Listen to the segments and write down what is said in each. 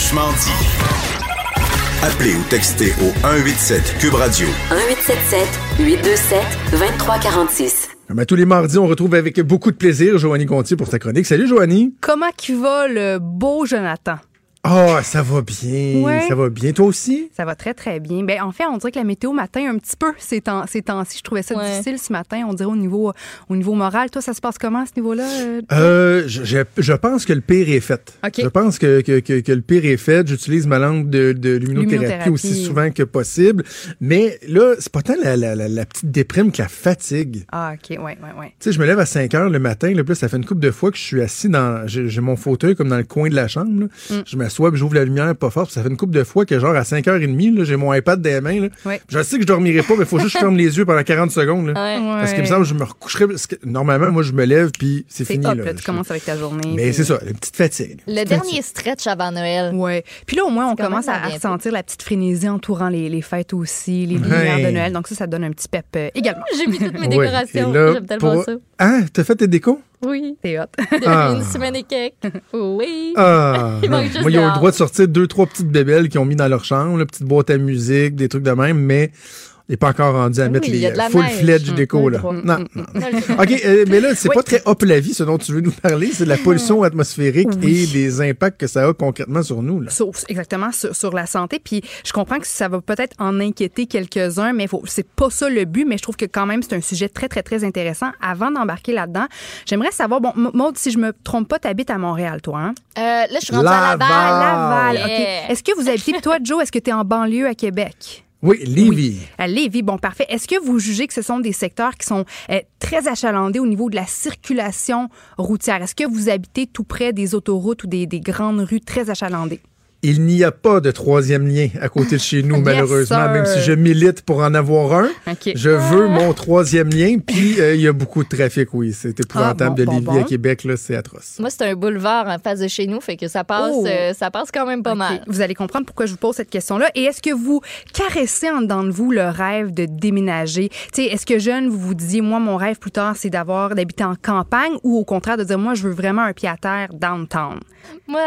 Franchement dit. Appelez ou textez au 187 Cube Radio. 1877 827 2346. Ben, tous les mardis, on retrouve avec beaucoup de plaisir Joanie Gontier pour ta chronique. Salut Joanie. Comment qui va le beau Jonathan? Oh, ça va bien. Ouais. Ça va bien. Toi aussi? Ça va très, très bien. Ben, en fait, on dirait que la météo matin, un petit peu, ces temps- ces temps-ci, je trouvais ça Ouais. difficile ce matin, on dirait au niveau, au niveau moral. Toi, ça se passe comment à ce niveau-là? euh? Euh, je, je- je pense que le pire est fait. OK. Je pense que, que, que, que le pire est fait. J'utilise ma langue de, de luminothérapie Luminothérapie. aussi souvent que possible. Mais là, c'est pas tant la, la, la, la petite déprime que la fatigue. Ah, OK, ouais, ouais, ouais. Tu sais, je me lève à 5 heures le matin. Là, là, ça fait une couple de fois que je suis assis dans. J'ai j'ai mon fauteuil comme dans le coin de la chambre. là. Mm. Je m'assois, puis j'ouvre la lumière pas fort. puis ça fait une couple de fois que, genre, à 5h30, là, j'ai mon iPad dans les mains. Là. Ouais. Je sais que je dormirai pas, mais il faut juste que je ferme les yeux pendant 40 secondes. Là. Ouais. Parce qu'il me semble que je me recoucherai. Parce que normalement, moi, je me lève, puis c'est C'est fini. hop, là. là, tu Je- commences avec ta journée. Mais puis- c'est ça, une petite fatigue. Le dernier stretch avant Noël. Ouais. Puis là, au moins, on commence à, ressentir la petite frénésie entourant les, les fêtes aussi, les lumières de Noël. Donc ça, ça donne un petit pep euh, également. J'ai mis toutes mes décorations. J'aime tellement pour- ça. Ah, t'as fait tes décos? Oui. C'est hot. Depuis Ah. une semaine et quelques. Oui. Ah, Il manque juste moi, ils ont le droit de sortir deux, trois petites bébelles qu'ils ont mis dans leur chambre, la petite boîte à musique, des trucs de même, mais n'est pas encore rendu à Oui, mettre les y a de la full neige. fledged Mm, déco. Là. Non, Mm, non. Le droit. OK, euh, mais là, c'est Oui. pas très hop la vie, ce dont tu veux nous parler. C'est de la pollution atmosphérique Oui. et des impacts que ça a concrètement sur nous. Là. Sur- exactement sur, sur la santé. Puis je comprends que ça va peut-être en inquiéter quelques-uns, mais faut- c'est pas ça le but. Mais je trouve que quand même c'est un sujet très très très intéressant. Avant d'embarquer là-dedans, j'aimerais savoir. Bon, Maude, si je me trompe pas, t'habites à Montréal, toi. Hein? Euh, là, je suis rendue à Laval. Laval. Laval. Yeah. ok. Est-ce que vous habitez toi, Joe Est-ce que tu es en banlieue à Québec? Oui, Lévis. À Lévis, bon, parfait. Est-ce que vous jugez que ce sont des secteurs qui sont euh, très achalandés au niveau de la circulation routière? Est-ce que vous habitez tout près des autoroutes ou des grandes rues très achalandées? Il n'y a pas de troisième lien à côté de chez nous, Yes, malheureusement, sir. même si je milite pour en avoir un. Je veux mon troisième lien, puis euh, il y a beaucoup de trafic, oui. C'est épouvantable Ah, bon, de bon, Lévis bon. à Québec, là, c'est atroce. Moi, c'est un boulevard en face de chez nous, fait que ça passe, Oh. euh, ça passe quand même pas mal. Vous allez comprendre pourquoi je vous pose cette question-là. Et est-ce que vous caressez en dedans de vous le rêve de déménager? Tu sais, est-ce que jeune, vous vous disiez, moi, mon rêve plus tard, c'est d'avoir, d'habiter en campagne ou au contraire de dire, moi, je veux vraiment un pied à terre downtown? Moi,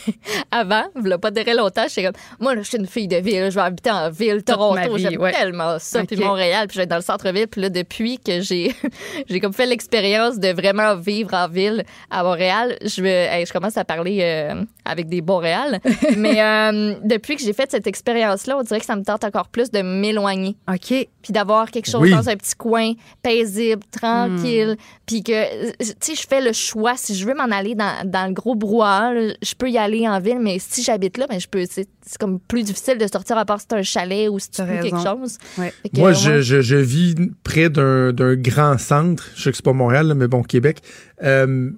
avant, il pas très longtemps, j'étais comme, moi, là, je suis une fille de ville, je vais habiter en ville, Toronto, j'aime ouais. tellement ça, puis Montréal, puis je vais être dans le centre-ville, puis là, depuis que j'ai, j'ai comme fait l'expérience de vraiment vivre en ville à Montréal, je veux, hey, je commence à parler euh, avec des Boréal, mais euh, depuis que j'ai fait cette expérience-là, on dirait que ça me tente encore plus de m'éloigner OK. puis d'avoir quelque chose Oui. dans un petit coin paisible, tranquille, puis que euh, tu sais je fais le choix si je veux m'en aller dans, dans le gros brouhaha, là, je peux y aller en ville mais si j'habite là ben je peux c'est c'est comme plus difficile de sortir à part si c'est un chalet ou si tu T'as veux quelque chose. Ouais. Fait que, Moi, je, je, je vis près d'un d'un grand centre. Je sais que c'est pas Montréal, là, mais bon, Québec, euh,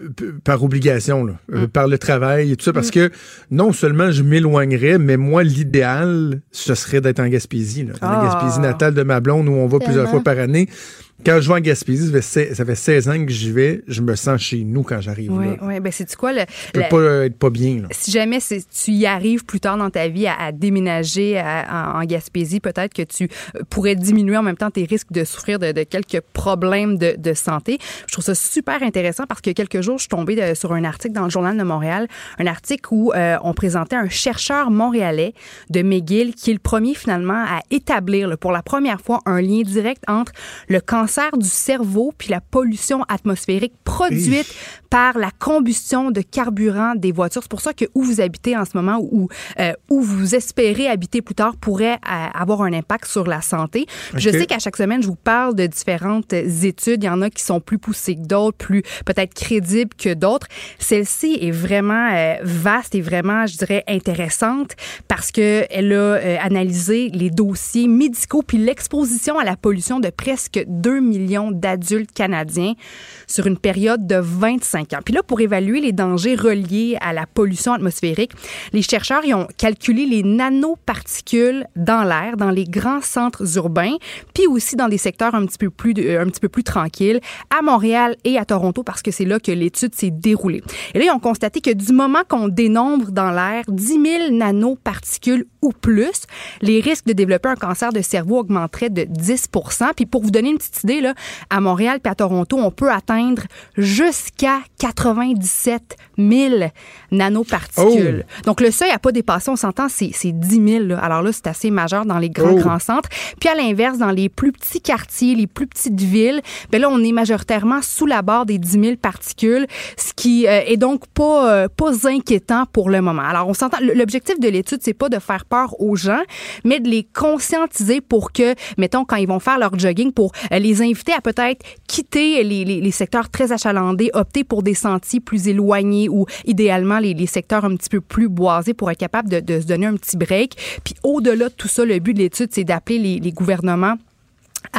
par obligation, là, euh, Mm. par le travail et tout ça, parce que non seulement je m'éloignerais, mais moi, l'idéal, ce serait d'être en Gaspésie, là, dans la Ah. Gaspésie natale de ma blonde, où on va plusieurs fois par année. Quand je vais en Gaspésie, ça fait, se- ça fait 16 ans que j'y vais, je me sens chez nous quand j'arrive Oui, là. oui. Ben, c'est quoi le. Je peux le- pas être pas bien. Là. si jamais tu y arrives plus tard dans ta vie à, à déménager à- en, en Gaspésie, peut-être que tu euh, pourrais diminuer en même temps tes risques de souffrir de, de quelques problèmes de, de santé. Je trouve ça super intéressant parce que quelques jours, je suis tombée de- sur un article dans le Journal de Montréal, un article où euh, on présentait un chercheur montréalais de McGill qui est le premier finalement à établir là, pour la première fois un lien direct entre le cancer du cerveau puis la pollution atmosphérique produite par la combustion de carburant des voitures. C'est pour ça que où vous habitez en ce moment ou euh, où vous espérez habiter plus tard pourrait euh, avoir un impact sur la santé. Je sais qu'à chaque semaine, je vous parle de différentes études. Il y en a qui sont plus poussées que d'autres, plus peut-être crédibles que d'autres. Celle-ci est vraiment euh, vaste et vraiment, je dirais, intéressante parce que elle a euh, analysé les dossiers médicaux puis l'exposition à la pollution de presque 2 millions d'adultes canadiens sur une période de 25 ans. Puis là, pour évaluer les dangers reliés à la pollution atmosphérique, les chercheurs y ont calculé les nanoparticules dans l'air, dans les grands centres urbains, puis aussi dans des secteurs un petit peu plus, euh, un petit peu plus tranquilles, à Montréal et à Toronto, parce que c'est là que l'étude s'est déroulée. Et là, ils ont constaté que du moment qu'on dénombre dans l'air 10 000 nanoparticules ou plus, les risques de développer un cancer de cerveau augmenteraient de 10 Puis pour vous donner une petite idée, là, à Montréal puis à Toronto, on peut atteindre jusqu'à 97 000 nanoparticules. Donc, le seuil à pas dépasser, on s'entend, c'est c'est 10 000. là. Alors là, c'est assez majeur dans les grands, Oh. grands centres. Puis à l'inverse, dans les plus petits quartiers, les plus petites villes, ben là, on est majoritairement sous la barre des 10 000 particules, ce qui euh, est donc pas, euh, pas inquiétant pour le moment. Alors, on s'entend, l'objectif de l'étude, c'est pas de faire peur aux gens, mais de les conscientiser pour que, mettons, quand ils vont faire leur jogging, pour euh, les inviter à peut-être quitter les, les, les secteurs très achalandés, opter pour des sentiers plus éloignés ou idéalement les, les secteurs un petit peu plus boisés pour être capable de, de donner un petit break. Puis au-delà de tout ça, le but de l'étude, c'est d'appeler les gouvernements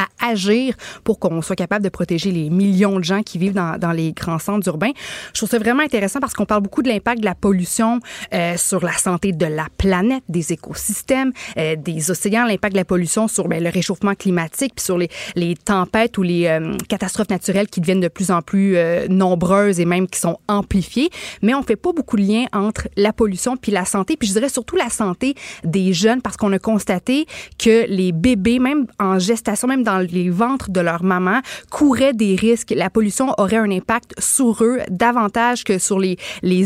à agir pour qu'on soit capable de protéger les millions de gens qui vivent dans, dans les grands centres urbains. Je trouve ça vraiment intéressant parce qu'on parle beaucoup de l'impact de la pollution euh, sur la santé de la planète, des écosystèmes, euh, des océans, l'impact de la pollution sur ben, le réchauffement climatique, puis sur les, les tempêtes ou les euh, catastrophes naturelles qui deviennent de plus en plus euh, nombreuses et même qui sont amplifiées. Mais on fait pas beaucoup de liens entre la pollution puis la santé, puis je dirais surtout la santé des jeunes parce qu'on a constaté que les bébés, même en gestation, même dans les ventres de leur maman, couraient des risques. La pollution aurait un impact sur eux davantage que sur les,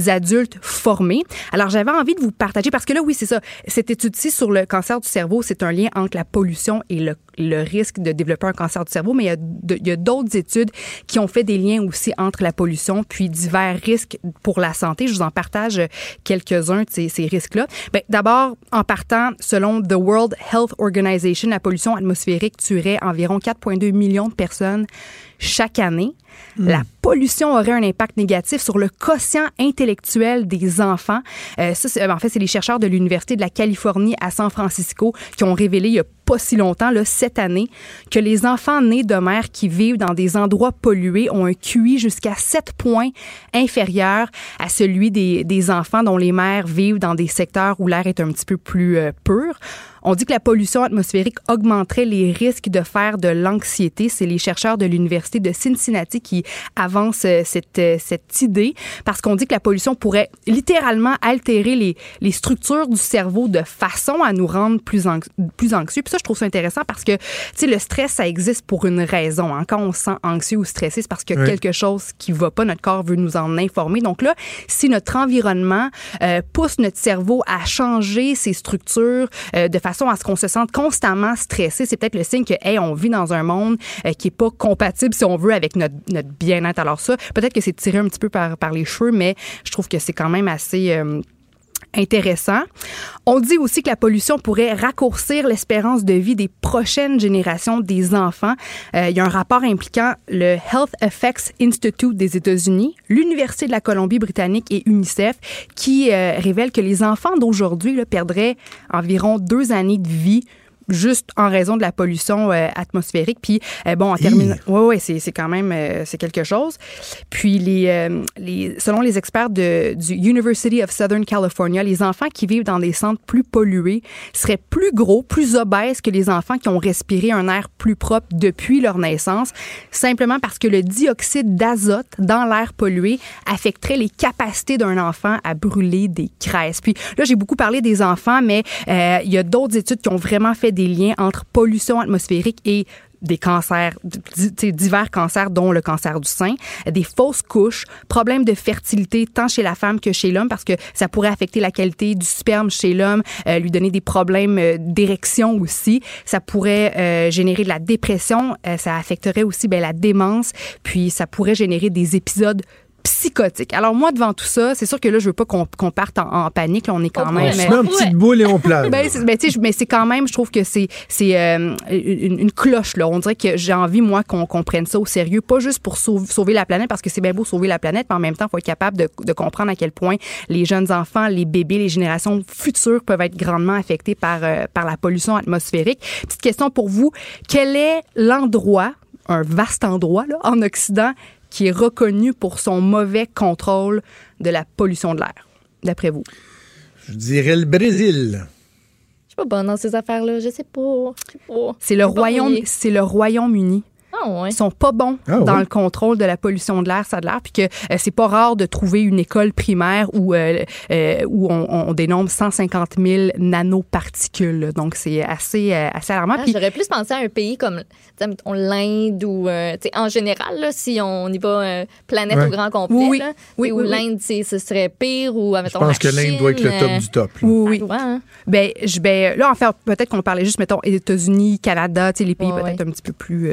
adultes formés. Alors, j'avais envie de vous partager, parce que là, oui, c'est ça. Cette étude-ci sur le cancer du cerveau, c'est un lien entre la pollution et le, le risque de développer un cancer du cerveau, mais il y a d'autres études qui ont fait des liens aussi entre la pollution puis divers risques pour la santé. Je vous en partage quelques-uns de ces, ces risques-là. Ben, D'abord, en partant, selon The World Health Organization, la pollution atmosphérique tuerait environ 4,2 millions de personnes chaque année. La pollution aurait un impact négatif sur le quotient intellectuel des enfants. Euh, ça, c'est- en fait, c'est les chercheurs de l'Université de la Californie à San Francisco qui ont révélé il y a pas si longtemps, là, cette année, que les enfants nés de mères qui vivent dans des endroits pollués ont un QI jusqu'à 7 points inférieur à celui des, des enfants dont les mères vivent dans des secteurs où l'air est un petit peu plus euh, pur. On dit que la pollution atmosphérique augmenterait les risques de faire de l'anxiété. C'est les chercheurs de l'Université de Cincinnati qui avancent euh, cette, euh, cette idée parce qu'on dit que la pollution pourrait littéralement altérer les, les structures du cerveau de façon à nous rendre plus, anx- plus anxieux. Puis ça, je trouve ça intéressant parce que, tu sais, le stress, ça existe pour une raison. hein. Quand on se sent anxieux ou stressé, c'est parce qu'il y a Oui. quelque chose qui va pas. Notre corps veut nous en informer. Donc là, si notre environnement euh, pousse notre cerveau à changer ses structures euh, de façon à ce qu'on se sente constamment stressé, c'est peut-être le signe que, hey, on vit dans un monde euh, qui est pas compatible, si on veut, avec notre, notre bien-être. Alors ça, peut-être que c'est tiré un petit peu par, par les cheveux, mais je trouve que c'est quand même assez... euh, intéressant. On dit aussi que la pollution pourrait raccourcir l'espérance de vie des prochaines générations des enfants. Euh, il y a un rapport impliquant le Health Effects Institute des États-Unis, l'Université de la Colombie-Britannique et UNICEF qui euh, révèle que les enfants d'aujourd'hui perdraient environ deux années de vie juste en raison de la pollution euh, atmosphérique. Puis, euh, bon, en terminant... Oui, oui, c'est c'est quand même... euh, c'est quelque chose. Puis, les, les, selon les experts de, du University of Southern California, les enfants qui vivent dans des centres plus pollués seraient plus gros, plus obèses que les enfants qui ont respiré un air plus propre depuis leur naissance, simplement parce que le dioxyde d'azote dans l'air pollué affecterait les capacités d'un enfant à brûler des graisses. Puis là, j'ai beaucoup parlé des enfants, mais il y a d'autres études qui ont vraiment fait des liens entre pollution atmosphérique et des cancers, divers cancers, dont le cancer du sein, des fausses couches, problèmes de fertilité tant chez la femme que chez l'homme, parce que ça pourrait affecter la qualité du sperme chez l'homme, euh, lui donner des problèmes euh, d'érection aussi. Ça pourrait euh, générer de la dépression, ça affecterait aussi ben, la démence, puis ça pourrait générer des épisodes psychotiques. Alors moi, devant tout ça, c'est sûr que là, je veux pas qu'on qu'on parte en, en panique. Là, on est quand même... On se met en petite boule et on plane. Ben, ben, mais c'est quand même, je trouve que c'est c'est euh, une, une cloche là. On dirait que j'ai envie moi qu'on qu'on prenne ça au sérieux, pas juste pour sauver, sauver la planète parce que c'est bien beau sauver la planète, mais en même temps, il faut être capable de, de comprendre à quel point les jeunes enfants, les bébés, les générations futures peuvent être grandement affectés par euh, par la pollution atmosphérique. Petite question pour vous, quel est l'endroit, un vaste endroit là, en Occident qui est reconnu pour son mauvais contrôle de la pollution de l'air, d'après vous? Je dirais le Brésil. Je suis pas bonne dans ces affaires-là. Je sais pas. Je sais pas. C'est le royaume, le Royaume-Uni. Ah ouais. Sont pas bons Ah dans le contrôle de la pollution de l'air, ça a de l'air, puis que euh, c'est pas rare de trouver une école primaire où euh, euh, où on, on dénombre 150 000 nanoparticules. Donc c'est assez euh, assez alarmant. Ah, J'aurais plus pensé à un pays comme l'Inde ou euh, tu sais, en général, là, si on y va euh, planète Ouais. au grand complet, Oui, oui. là, Oui, où oui, oui. l'Inde, ce serait pire ou Je mettons, pense que l'Inde doit être le top euh, du top. là. oui, oui. hein. Ben, je, ben, là, en fait, peut-être qu'on parlait juste, mettons, États-Unis, Canada, tu sais, les pays Ouais, peut-être ouais. un petit peu plus.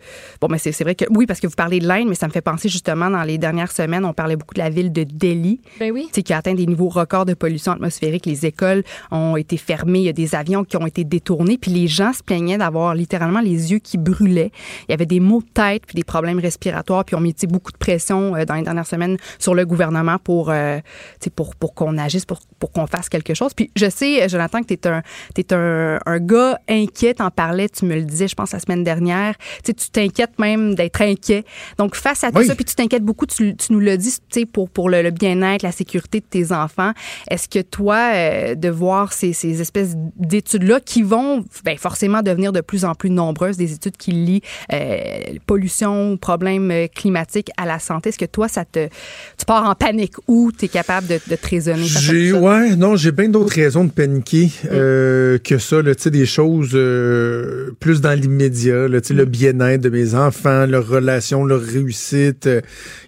Euh, Bon, mais c'est vrai que oui, parce que vous parlez de l'Inde, mais ça me fait penser justement dans les dernières semaines, on parlait beaucoup de la ville de Delhi, Ben oui. tu sais, qui a atteint des niveaux records de pollution atmosphérique. Les écoles ont été fermées, il y a des avions qui ont été détournés, puis les gens se plaignaient d'avoir littéralement les yeux qui brûlaient. Il y avait des maux de tête, puis des problèmes respiratoires, puis on tu sais, beaucoup de pression euh, dans les dernières semaines sur le gouvernement pour, euh, tu sais, pour, pour qu'on agisse, pour, pour qu'on fasse quelque chose. Puis je sais, Jonathan, que tu es un, t'es un, un gars inquiet, t'en parlais, tu me le disais, je pense, la semaine dernière. Tu sais, tu t'inquiètes même d'être inquiet. Donc, face à tout Oui. ça, puis tu t'inquiètes beaucoup, tu, tu nous l'as dit, tu sais, pour, pour le, le bien-être, la sécurité de tes enfants. Est-ce que toi, euh, de voir ces, ces espèces d'études-là qui vont ben, forcément devenir de plus en plus nombreuses, des études qui lient euh, pollution, problèmes euh, climatiques à la santé, est-ce que toi, ça te, tu pars en panique ou tu es capable de, de te raisonner? J'ai ouais, non, j'ai bien d'autres raisons de paniquer euh, que ça, tu sais, des choses euh, plus dans l'immédiat, là, tu sais, le bien-être de mes enfants, leur relation, leur réussite, euh,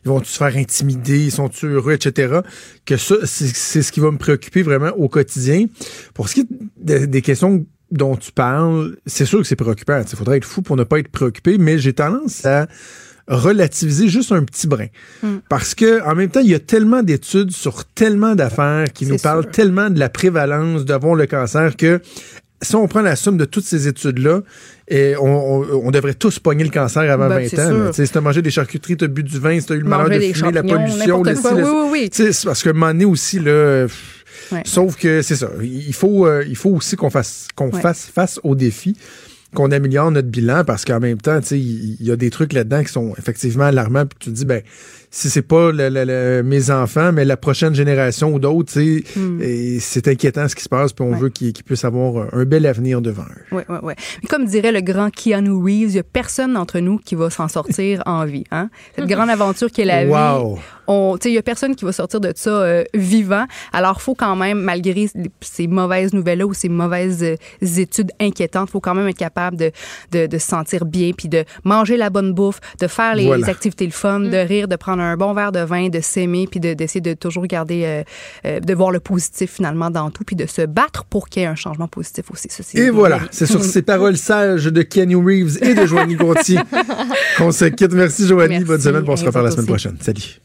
ils vont se faire intimider, ils sont heureux, etc. Que ça, c'est ce qui va me préoccuper vraiment au quotidien. Pour ce qui est de- des questions dont tu parles, c'est sûr que c'est préoccupant. Il faudrait être fou pour ne pas être préoccupé, mais j'ai tendance à relativiser juste un petit brin. Parce que en même temps, il y a tellement d'études sur tellement d'affaires qui nous parlent tellement de la prévalence d'avoir le cancer que si on prend la somme de toutes ces études-là, et on, on- on devrait tous pogner le cancer avant Ben, 20 c'est ans. Si t'as mangé des charcuteries, t'as bu du vin, si t'as eu le malheur de fumer, la pollution, le quoi. le- Oui, oui, oui. Parce moment donné aussi, là, Ouais. sauf que c'est ça. Il faut, euh, il faut aussi qu'on fasse, qu'on Ouais. fasse face aux défis qu'on améliore notre bilan parce qu'en même temps, il il y, a des trucs là-dedans qui sont effectivement alarmants. Puis tu te dis, ben, si c'est pas le- le- le- mes enfants, mais la prochaine génération ou d'autres, et c'est inquiétant ce qui se passe. Puis on. Ouais. veut qu'ils puissent avoir un bel avenir devant eux. Oui, oui, oui. Comme dirait le grand Keanu Reeves, il n'y a personne d'entre nous qui va s'en sortir en vie. Hein? Cette grande aventure qui est la Wow. vie. Il n'y a personne qui va sortir de ça euh, vivant. Alors, faut quand même, malgré ces mauvaises nouvelles-là ou ces mauvaises euh, études inquiétantes, faut quand même être capable de, de, de se sentir bien, puis de manger la bonne bouffe, de faire les Voilà. activités le fun, de rire, de prendre un bon verre de vin, de s'aimer, puis de- d'essayer de, toujours garder, euh, euh, de voir le positif finalement dans tout, puis de se battre pour qu'il y ait un changement positif aussi. Et voilà, c'est sur ces paroles sages de Kenny Reeves et de Joanie Gontier qu'on se quitte. Merci Joanie, Merci, bonne semaine, on se à reparle la semaine aussi. prochaine. Salut.